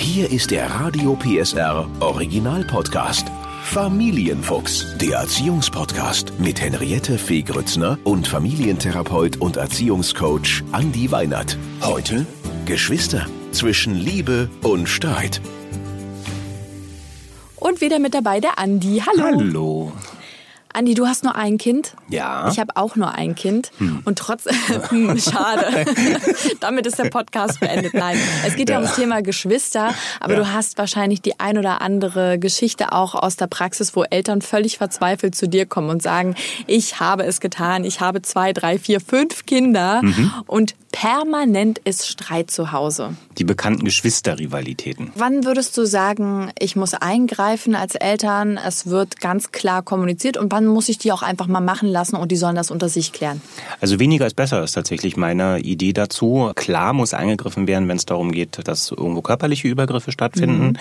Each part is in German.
Hier ist der Radio PSR Original Podcast. Familienfuchs, der Erziehungspodcast mit Henriette Fee Grützner und Familientherapeut und Erziehungscoach Andi Weinert. Heute Geschwister zwischen Liebe und Streit. Und wieder mit dabei der Andi. Hallo. Hallo. Andi, du hast nur ein Kind. Ja. Ich habe auch nur ein Kind. Und trotz, hm, schade. Damit ist der Podcast beendet. Nein, es geht ja, Ja. ums Thema Geschwister. Aber Ja. du hast wahrscheinlich die ein oder andere Geschichte auch aus der Praxis, wo Eltern völlig verzweifelt zu dir kommen und sagen, ich habe es getan. Ich habe zwei, drei, vier, fünf Kinder Mhm. und permanent ist Streit zu Hause. Die bekannten Geschwisterrivalitäten. Wann würdest du sagen, ich muss eingreifen als Eltern, es wird ganz klar kommuniziert und wann muss ich die auch einfach mal machen lassen und die sollen das unter sich klären? Also weniger ist besser ist tatsächlich meine Idee dazu. Klar muss eingegriffen werden, wenn es darum geht, dass irgendwo körperliche Übergriffe stattfinden.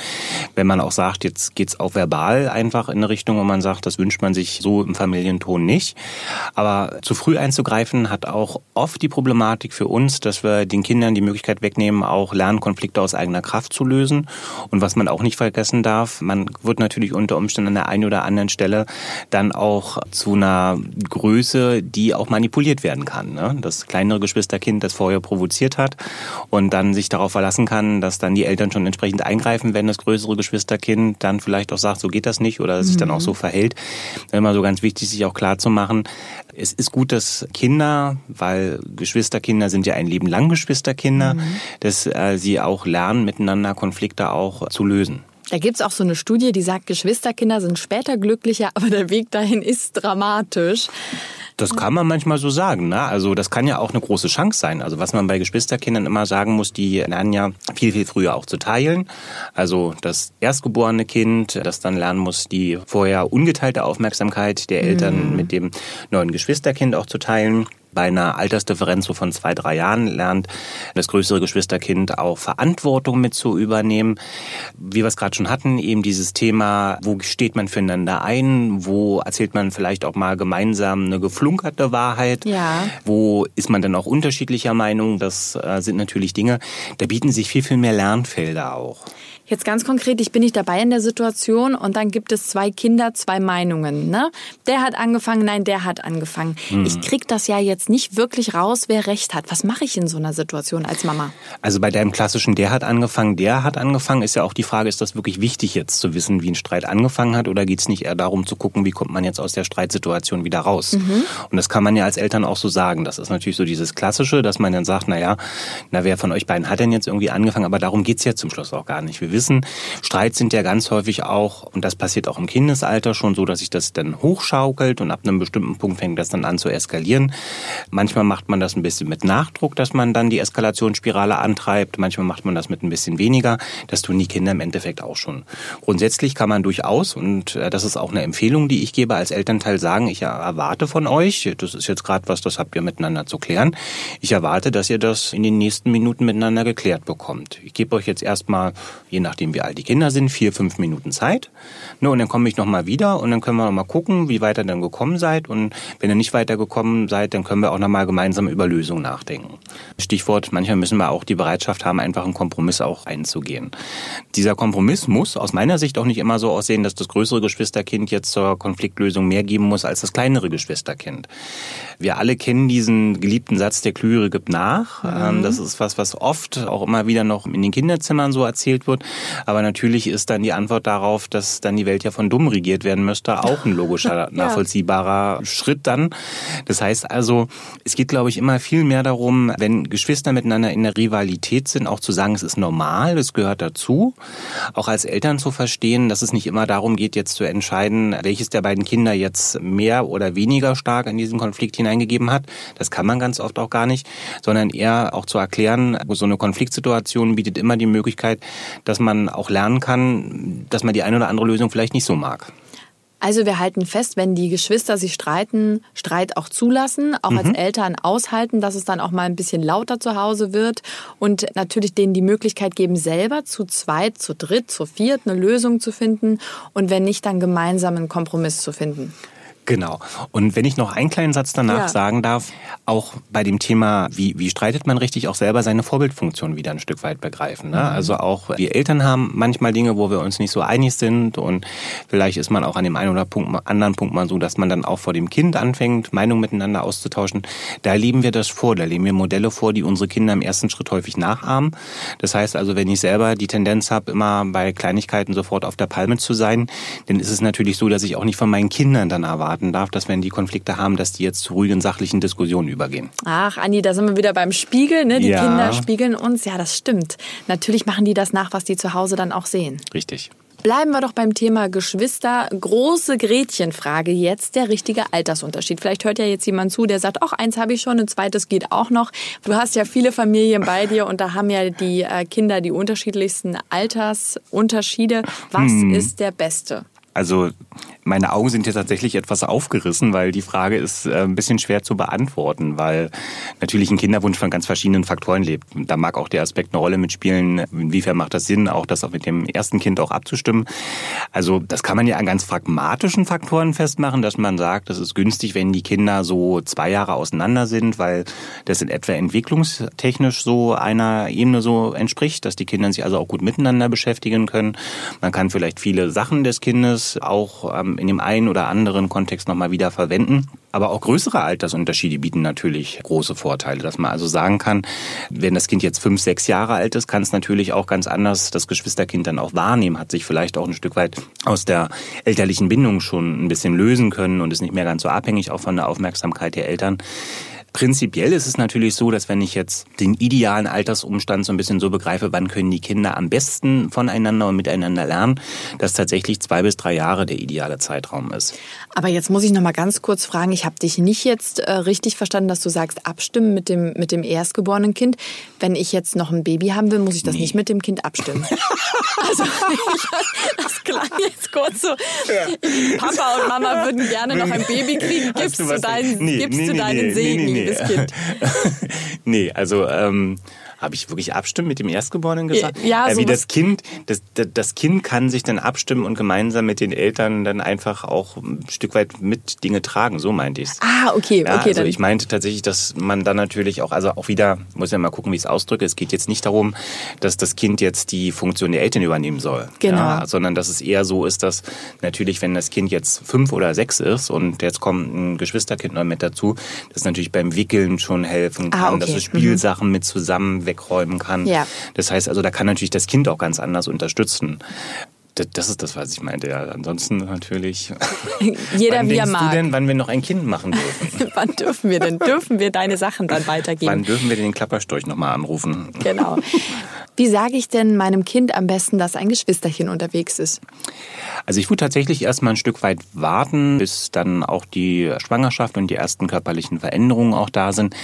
Wenn man auch sagt, jetzt geht's auch verbal einfach in eine Richtung, wo man sagt, das wünscht man sich so im Familienton nicht. Aber zu früh einzugreifen hat auch oft die Problematik für uns, dass wir den Kindern die Möglichkeit wegnehmen, auch Lernkonflikte aus eigener Kraft zu lösen. Und was man auch nicht vergessen darf, man wird natürlich unter Umständen an der einen oder anderen Stelle dann auch zu einer Größe, die auch manipuliert werden kann. Ne? Das kleinere Geschwisterkind, das vorher provoziert hat und dann sich darauf verlassen kann, dass dann die Eltern schon entsprechend eingreifen, wenn das größere Geschwisterkind dann vielleicht auch sagt, so geht das nicht oder sich dann auch so verhält. Immer so ganz wichtig, sich auch klar zu machen, es ist gut, dass Kinder, weil Geschwisterkinder sind ja ein Leben lang Geschwisterkinder, dass äh, sie auch lernen, miteinander Konflikte auch zu lösen. Da gibt's auch so eine Studie, die sagt, Geschwisterkinder sind später glücklicher, aber der Weg dahin ist dramatisch. Das kann man manchmal so sagen. Ne? Also das kann ja auch eine große Chance sein. Also was man bei Geschwisterkindern immer sagen muss, die lernen ja viel, viel früher auch zu teilen. Also das erstgeborene Kind, das dann lernen muss, die vorher ungeteilte Aufmerksamkeit der Eltern mit dem neuen Geschwisterkind auch zu teilen. Bei einer Altersdifferenz so von zwei, drei Jahren lernt das größere Geschwisterkind auch Verantwortung mit zu übernehmen. Wie wir es gerade schon hatten, eben dieses Thema, wo steht man füreinander ein, wo erzählt man vielleicht auch mal gemeinsam eine geflunkerte Wahrheit, Ja. wo ist man dann auch unterschiedlicher Meinung. Das äh, sind natürlich Dinge, da bieten sich viel, viel mehr Lernfelder auch. Jetzt ganz konkret, ich bin nicht dabei in der Situation und dann gibt es zwei Kinder, zwei Meinungen. Ne? Der hat angefangen, nein, der hat angefangen. Ich krieg das ja jetzt nicht wirklich raus, wer recht hat. Was mache ich in so einer Situation als Mama? Also bei deinem klassischen, der hat angefangen, der hat angefangen, ist ja auch die Frage, ist das wirklich wichtig jetzt zu wissen, wie ein Streit angefangen hat oder geht es nicht eher darum zu gucken, wie kommt man jetzt aus der Streitsituation wieder raus? Und das kann man ja als Eltern auch so sagen. Das ist natürlich so dieses Klassische, dass man dann sagt, na ja, na wer von euch beiden hat denn jetzt irgendwie angefangen? Aber darum geht's ja zum Schluss auch gar nicht. Wir wissen, Streits sind ja ganz häufig auch, und das passiert auch im Kindesalter schon so, dass sich das dann hochschaukelt und ab einem bestimmten Punkt fängt das dann an zu eskalieren. Manchmal macht man das ein bisschen mit Nachdruck, dass man dann die Eskalationsspirale antreibt. Manchmal macht man das mit ein bisschen weniger. Das tun die Kinder im Endeffekt auch schon. Grundsätzlich kann man durchaus, und äh, das ist auch eine Empfehlung, die ich gebe als Elternteil, sagen, ich erwarte von euch, das ist jetzt gerade was, das habt ihr miteinander zu klären, ich erwarte, dass ihr das in den nächsten Minuten miteinander geklärt bekommt. Ich gebe euch jetzt erstmal, je nachdem wie alt die Kinder sind, vier, fünf Minuten Zeit. Ne, und dann komme ich nochmal wieder und dann können wir nochmal gucken, wie weit ihr dann gekommen seid. Und wenn ihr nicht weitergekommen seid, dann können wir auch nochmal gemeinsam über Lösungen nachdenken. Stichwort, manchmal müssen wir auch die Bereitschaft haben, einfach einen Kompromiss auch einzugehen. Dieser Kompromiss muss aus meiner Sicht auch nicht immer so aussehen, dass das größere Geschwisterkind jetzt zur Konfliktlösung mehr geben muss als das kleinere Geschwisterkind. Wir alle kennen diesen geliebten Satz, der Klügere gibt nach. Ähm, Das ist was, was oft auch immer wieder noch in den Kinderzimmern so erzählt wird. Aber natürlich ist dann die Antwort darauf, dass dann die Welt ja von dumm regiert werden müsste, auch ein logischer, nachvollziehbarer Schritt dann. Das heißt also, es geht, glaube ich, immer viel mehr darum, wenn Geschwister miteinander in der Rivalität sind, auch zu sagen, es ist normal, es gehört dazu. Auch als Eltern zu verstehen, dass es nicht immer darum geht, jetzt zu entscheiden, welches der beiden Kinder jetzt mehr oder weniger stark in diesen Konflikt hineingegeben hat. Das kann man ganz oft auch gar nicht, sondern eher auch zu erklären, so eine Konfliktsituation bietet immer die Möglichkeit, dass man auch lernen kann, dass man die eine oder andere Lösung vielleicht nicht so mag. Also wir halten fest, wenn die Geschwister sich streiten, Streit auch zulassen, auch als Eltern aushalten, dass es dann auch mal ein bisschen lauter zu Hause wird und natürlich denen die Möglichkeit geben, selber zu zweit, zu dritt, zu viert eine Lösung zu finden und wenn nicht, dann gemeinsam einen Kompromiss zu finden. Genau. Und wenn ich noch einen kleinen Satz danach ja. sagen darf, auch bei dem Thema, wie, wie streitet man richtig, auch selber seine Vorbildfunktion wieder ein Stück weit begreifen. Ne? Mhm. Also auch wir Eltern haben manchmal Dinge, wo wir uns nicht so einig sind und vielleicht ist man auch an dem einen oder Punkt, anderen Punkt mal so, dass man dann auch vor dem Kind anfängt, Meinungen miteinander auszutauschen. Da leben wir das vor, da leben wir Modelle vor, die unsere Kinder im ersten Schritt häufig nachahmen. Das heißt also, wenn ich selber die Tendenz habe, immer bei Kleinigkeiten sofort auf der Palme zu sein, dann ist es natürlich so, dass ich auch nicht von meinen Kindern dann erwarten darf, dass wenn die Konflikte haben, dass die jetzt zu ruhigen, sachlichen Diskussionen übergehen. Ach, Anni, da sind wir wieder beim Spiegel. Ne? Die ja. Kinder spiegeln uns. Ja, das stimmt. Natürlich machen die das nach, was die zu Hause dann auch sehen. Richtig. Bleiben wir doch beim Thema Geschwister. Große Gretchenfrage jetzt, der richtige Altersunterschied. Vielleicht hört ja jetzt jemand zu, der sagt, ach, eins habe ich schon, ein zweites geht auch noch. Du hast ja viele Familien bei dir und da haben ja die äh, Kinder die unterschiedlichsten Altersunterschiede. Was hm. ist der beste? Also meine Augen sind hier tatsächlich etwas aufgerissen, weil die Frage ist äh, ein bisschen schwer zu beantworten, weil natürlich ein Kinderwunsch von ganz verschiedenen Faktoren lebt. Da mag auch der Aspekt eine Rolle mitspielen, inwiefern macht das Sinn, auch das auch mit dem ersten Kind auch abzustimmen. Also das kann man ja an ganz pragmatischen Faktoren festmachen, dass man sagt, das ist günstig, wenn die Kinder so zwei Jahre auseinander sind, weil das in etwa entwicklungstechnisch so einer Ebene so entspricht, dass die Kinder sich also auch gut miteinander beschäftigen können. Man kann vielleicht viele Sachen des Kindes auch ähm, in dem einen oder anderen Kontext nochmal wieder verwenden. Aber auch größere Altersunterschiede bieten natürlich große Vorteile, dass man also sagen kann, wenn das Kind jetzt fünf, sechs Jahre alt ist, kann es natürlich auch ganz anders das Geschwisterkind dann auch wahrnehmen, hat sich vielleicht auch ein Stück weit aus der elterlichen Bindung schon ein bisschen lösen können und ist nicht mehr ganz so abhängig auch von der Aufmerksamkeit der Eltern. Prinzipiell ist es natürlich so, dass wenn ich jetzt den idealen Altersumstand so ein bisschen so begreife, wann können die Kinder am besten voneinander und miteinander lernen, dass tatsächlich zwei bis drei Jahre der ideale Zeitraum ist. Aber jetzt muss ich noch mal ganz kurz fragen, ich habe dich nicht jetzt äh, richtig verstanden, dass du sagst, abstimmen mit dem, mit dem erstgeborenen Kind. Wenn ich jetzt noch ein Baby haben will, muss ich das nee. nicht mit dem Kind abstimmen. also das klang jetzt kurz so. Ja. Papa und Mama würden gerne noch ein Baby kriegen. Gibst du, deinen, nee, gibst nee, du deinen Segen? Das Kind? nee, also ähm, habe ich wirklich abstimmen mit dem Erstgeborenen gesagt? Ja, so Wie das Kind, das, das Kind kann sich dann abstimmen und gemeinsam mit den Eltern dann einfach auch ein Stück weit mit Dinge tragen, so meinte ich es. Ah, okay, ja, okay. Also ich meinte tatsächlich, dass man dann natürlich auch, also auch wieder, muss ja mal gucken, wie ich es ausdrücke, es geht jetzt nicht darum, dass das Kind jetzt die Funktion der Eltern übernehmen soll. Genau. Ja, sondern dass es eher so ist, dass natürlich, wenn das Kind jetzt fünf oder sechs ist und jetzt kommt ein Geschwisterkind noch mit dazu, das natürlich beim Wickeln schon helfen ah, kann, ah, okay. dass es Spielsachen mhm. mit zusammen wegräumen kann. Ja. Das heißt also, da kann natürlich das Kind auch ganz anders unterstützen. Das ist das, was ich meinte. Ja, ansonsten natürlich. Jeder wann wie er mag. Du denn, wann wir noch ein Kind machen dürfen? wann dürfen wir denn? Dürfen wir deine Sachen dann weitergeben? Wann dürfen wir den Klapperstorch nochmal anrufen? Genau. Wie sage ich denn meinem Kind am besten, dass ein Geschwisterchen unterwegs ist? Also ich würde tatsächlich erstmal ein Stück weit warten, bis dann auch die Schwangerschaft und die ersten körperlichen Veränderungen auch da sind,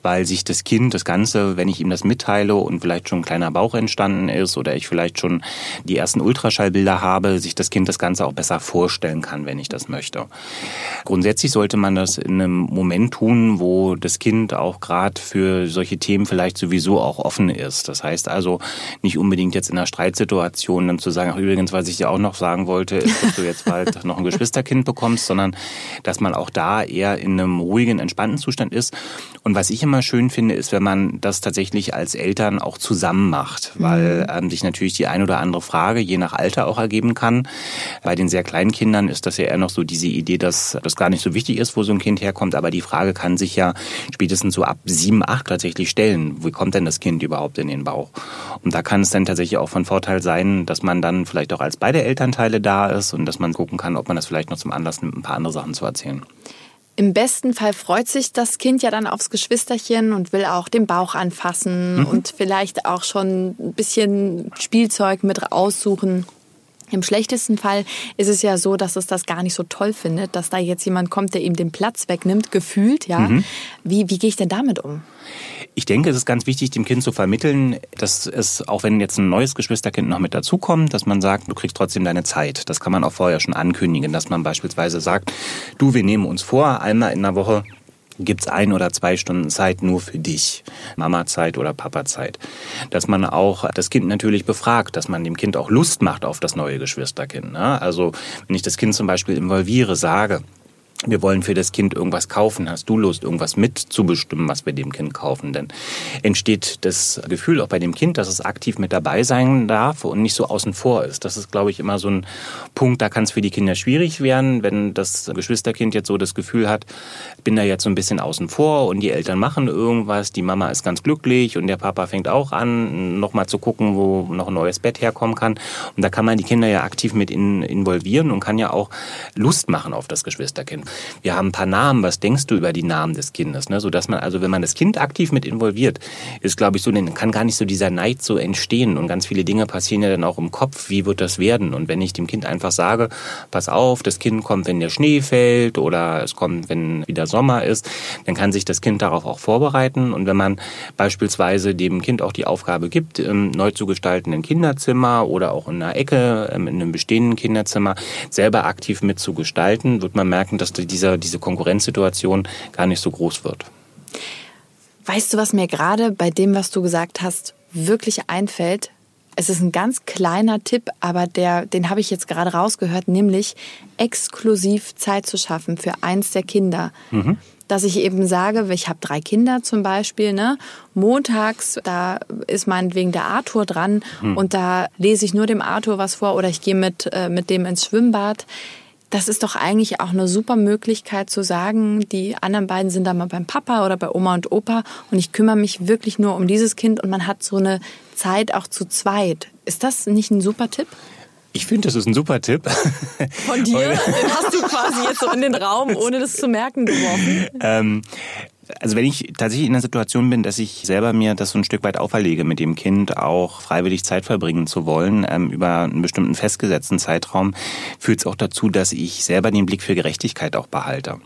weil sich das Kind, das Ganze, wenn ich ihm das mitteile und vielleicht schon ein kleiner Bauch entstanden ist oder ich vielleicht schon die ersten Ultraschallbilder habe, sich das Kind das Ganze auch besser vorstellen kann, wenn ich das möchte. Grundsätzlich sollte man das in einem Moment tun, wo das Kind auch gerade für solche Themen vielleicht sowieso auch offen ist. Das heißt also nicht unbedingt jetzt in einer Streitsituation dann zu sagen, ach übrigens, was ich dir auch noch sagen wollte, ist, dass du jetzt bald noch ein Geschwisterkind bekommst, sondern dass man auch da eher in einem ruhigen, entspannten Zustand ist. Und was ich immer schön finde, ist, wenn man das tatsächlich als Eltern auch zusammen macht, weil mhm. ähm, sich natürlich die ein oder andere Frage je nach Alter auch ergeben kann. Bei den sehr kleinen Kindern ist das ja eher noch so diese Idee, dass das gar nicht so wichtig ist, wo so ein Kind herkommt, aber die Frage kann sich ja spätestens so ab sieben, acht tatsächlich stellen. Wie kommt denn das Kind überhaupt in den Bauch? Und da kann es dann tatsächlich auch von Vorteil sein, dass man dann vielleicht auch als beide Elternteile da ist und dass man gucken kann, ob man das vielleicht noch zum Anlass nimmt, ein paar andere Sachen zu erzählen. Im besten Fall freut sich das Kind ja dann aufs Geschwisterchen und will auch den Bauch anfassen mhm. und vielleicht auch schon ein bisschen Spielzeug mit aussuchen. Im schlechtesten Fall ist es ja so, dass es das gar nicht so toll findet, dass da jetzt jemand kommt, der ihm den Platz wegnimmt, gefühlt, ja. Mhm. Wie, wie gehe ich denn damit um? Ich denke, es ist ganz wichtig, dem Kind zu vermitteln, dass es, auch wenn jetzt ein neues Geschwisterkind noch mit dazukommt, dass man sagt, du kriegst trotzdem deine Zeit. Das kann man auch vorher schon ankündigen, dass man beispielsweise sagt, du, wir nehmen uns vor, einmal in der Woche gibt's ein oder zwei Stunden Zeit nur für dich. Mama-Zeit oder Papa-Zeit. Dass man auch das Kind natürlich befragt, dass man dem Kind auch Lust macht auf das neue Geschwisterkind. Ne? Also wenn ich das Kind zum Beispiel involviere, sage, wir wollen für das Kind irgendwas kaufen, hast du Lust, irgendwas mitzubestimmen, was wir dem Kind kaufen? Dann entsteht das Gefühl auch bei dem Kind, dass es aktiv mit dabei sein darf und nicht so außen vor ist. Das ist, glaube ich, immer so ein Punkt, da kann es für die Kinder schwierig werden, wenn das Geschwisterkind jetzt so das Gefühl hat, ich bin da jetzt so ein bisschen außen vor und die Eltern machen irgendwas, die Mama ist ganz glücklich und der Papa fängt auch an, nochmal zu gucken, wo noch ein neues Bett herkommen kann. Und da kann man die Kinder ja aktiv mit involvieren und kann ja auch Lust machen auf das Geschwisterkind. Wir haben ein paar Namen. Was denkst du über die Namen des Kindes? Ne? So dass man, also wenn man das Kind aktiv mit involviert, ist, glaube ich, so, dann kann gar nicht so dieser Neid so entstehen. Und ganz viele Dinge passieren ja dann auch im Kopf. Wie wird das werden? Und wenn ich dem Kind einfach sage, pass auf, das Kind kommt, wenn der Schnee fällt oder es kommt, wenn wieder Sommer ist, dann kann sich das Kind darauf auch vorbereiten. Und wenn man beispielsweise dem Kind auch die Aufgabe gibt, im neu zu gestaltenden Kinderzimmer oder auch in einer Ecke, ähm, in einem bestehenden Kinderzimmer, selber aktiv mitzugestalten, wird man merken, dass dieser, diese Konkurrenzsituation gar nicht so groß wird. Weißt du, was mir gerade bei dem, was du gesagt hast, wirklich einfällt? Es ist ein ganz kleiner Tipp, aber der, den habe ich jetzt gerade rausgehört, nämlich exklusiv Zeit zu schaffen für eins der Kinder. Mhm. Dass ich eben sage, ich habe drei Kinder zum Beispiel, ne? montags, da ist meinetwegen der Arthur dran mhm. und da lese ich nur dem Arthur was vor oder ich gehe mit, äh, mit dem ins Schwimmbad das ist doch eigentlich auch eine super Möglichkeit zu sagen, die anderen beiden sind da mal beim Papa oder bei Oma und Opa und ich kümmere mich wirklich nur um dieses Kind und man hat so eine Zeit auch zu zweit. Ist das nicht ein super Tipp? Ich finde, das ist ein super Tipp. Von dir? Den hast du quasi jetzt so in den Raum, ohne das zu merken, geworfen. Ähm, also wenn ich tatsächlich in der Situation bin, dass ich selber mir das so ein Stück weit auferlege, mit dem Kind auch freiwillig Zeit verbringen zu wollen, ähm, über einen bestimmten festgesetzten Zeitraum, führt es auch dazu, dass ich selber den Blick für Gerechtigkeit auch behalte.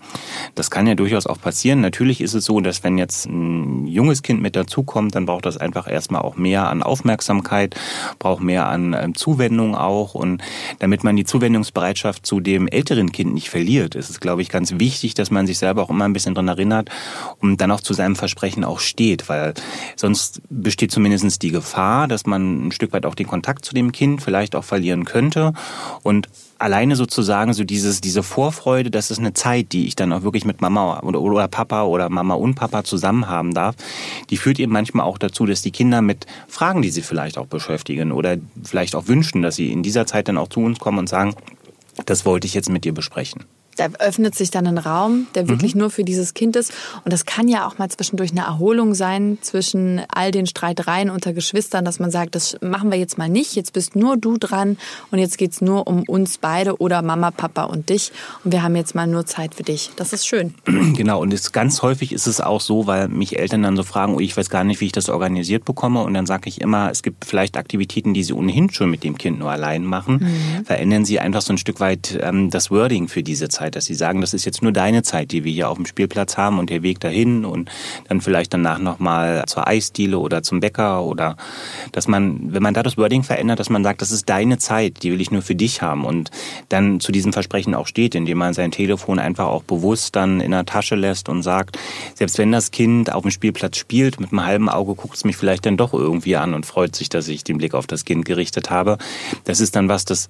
Das kann ja durchaus auch passieren. Natürlich ist es so, dass wenn jetzt ein junges Kind mit dazukommt, dann braucht das einfach erstmal auch mehr an Aufmerksamkeit, braucht mehr an ähm, Zuwendung auch. Und damit man die Zuwendungsbereitschaft zu dem älteren Kind nicht verliert, ist es, glaube ich, ganz wichtig, dass man sich selber auch immer ein bisschen dran erinnert und dann auch zu seinem Versprechen auch steht, weil sonst besteht zumindest die Gefahr, dass man ein Stück weit auch den Kontakt zu dem Kind vielleicht auch verlieren könnte. Und alleine sozusagen so dieses, diese Vorfreude, das ist eine Zeit, die ich dann auch wirklich mit Mama oder, oder Papa oder Mama und Papa zusammen haben darf, die führt eben manchmal auch dazu, dass die Kinder mit Fragen, die sie vielleicht auch beschäftigen oder vielleicht auch wünschen, dass sie in dieser Zeit dann auch zu uns kommen und sagen, das wollte ich jetzt mit dir besprechen da öffnet sich dann ein Raum, der wirklich mhm. nur für dieses Kind ist. Und das kann ja auch mal zwischendurch eine Erholung sein zwischen all den Streitereien unter Geschwistern, dass man sagt, das machen wir jetzt mal nicht, jetzt bist nur du dran und jetzt geht's nur um uns beide oder Mama, Papa und dich. Und wir haben jetzt mal nur Zeit für dich. Das ist schön. Genau, und es, ganz häufig ist es auch so, weil mich Eltern dann so fragen, oh, ich weiß gar nicht, wie ich das organisiert bekomme. Und dann sage ich immer, es gibt vielleicht Aktivitäten, die sie ohnehin schon mit dem Kind nur allein machen. Mhm. Verändern sie einfach so ein Stück weit ähm, das Wording für diese Zeit Zeit, dass sie sagen, das ist jetzt nur deine Zeit, die wir hier auf dem Spielplatz haben und der Weg dahin und dann vielleicht danach nochmal zur Eisdiele oder zum Bäcker oder dass man, wenn man da das Wording verändert, dass man sagt, das ist deine Zeit, die will ich nur für dich haben und dann zu diesem Versprechen auch steht, indem man sein Telefon einfach auch bewusst dann in der Tasche lässt und sagt, selbst wenn das Kind auf dem Spielplatz spielt, mit einem halben Auge guckt es mich vielleicht dann doch irgendwie an und freut sich, dass ich den Blick auf das Kind gerichtet habe. Das ist dann was, das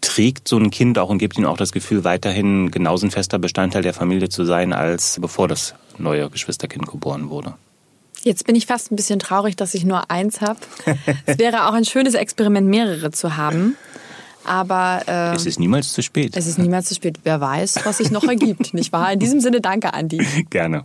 trägt so ein Kind auch und gibt ihm auch das Gefühl, weiterhin genauso ein fester Bestandteil der Familie zu sein, als bevor das neue Geschwisterkind geboren wurde. Jetzt bin ich fast ein bisschen traurig, dass ich nur eins habe. es wäre auch ein schönes Experiment, mehrere zu haben. Aber äh, es ist niemals zu spät. Es ist niemals zu spät. Wer weiß, was sich noch ergibt, nicht wahr? In diesem Sinne, danke, Andi. Gerne.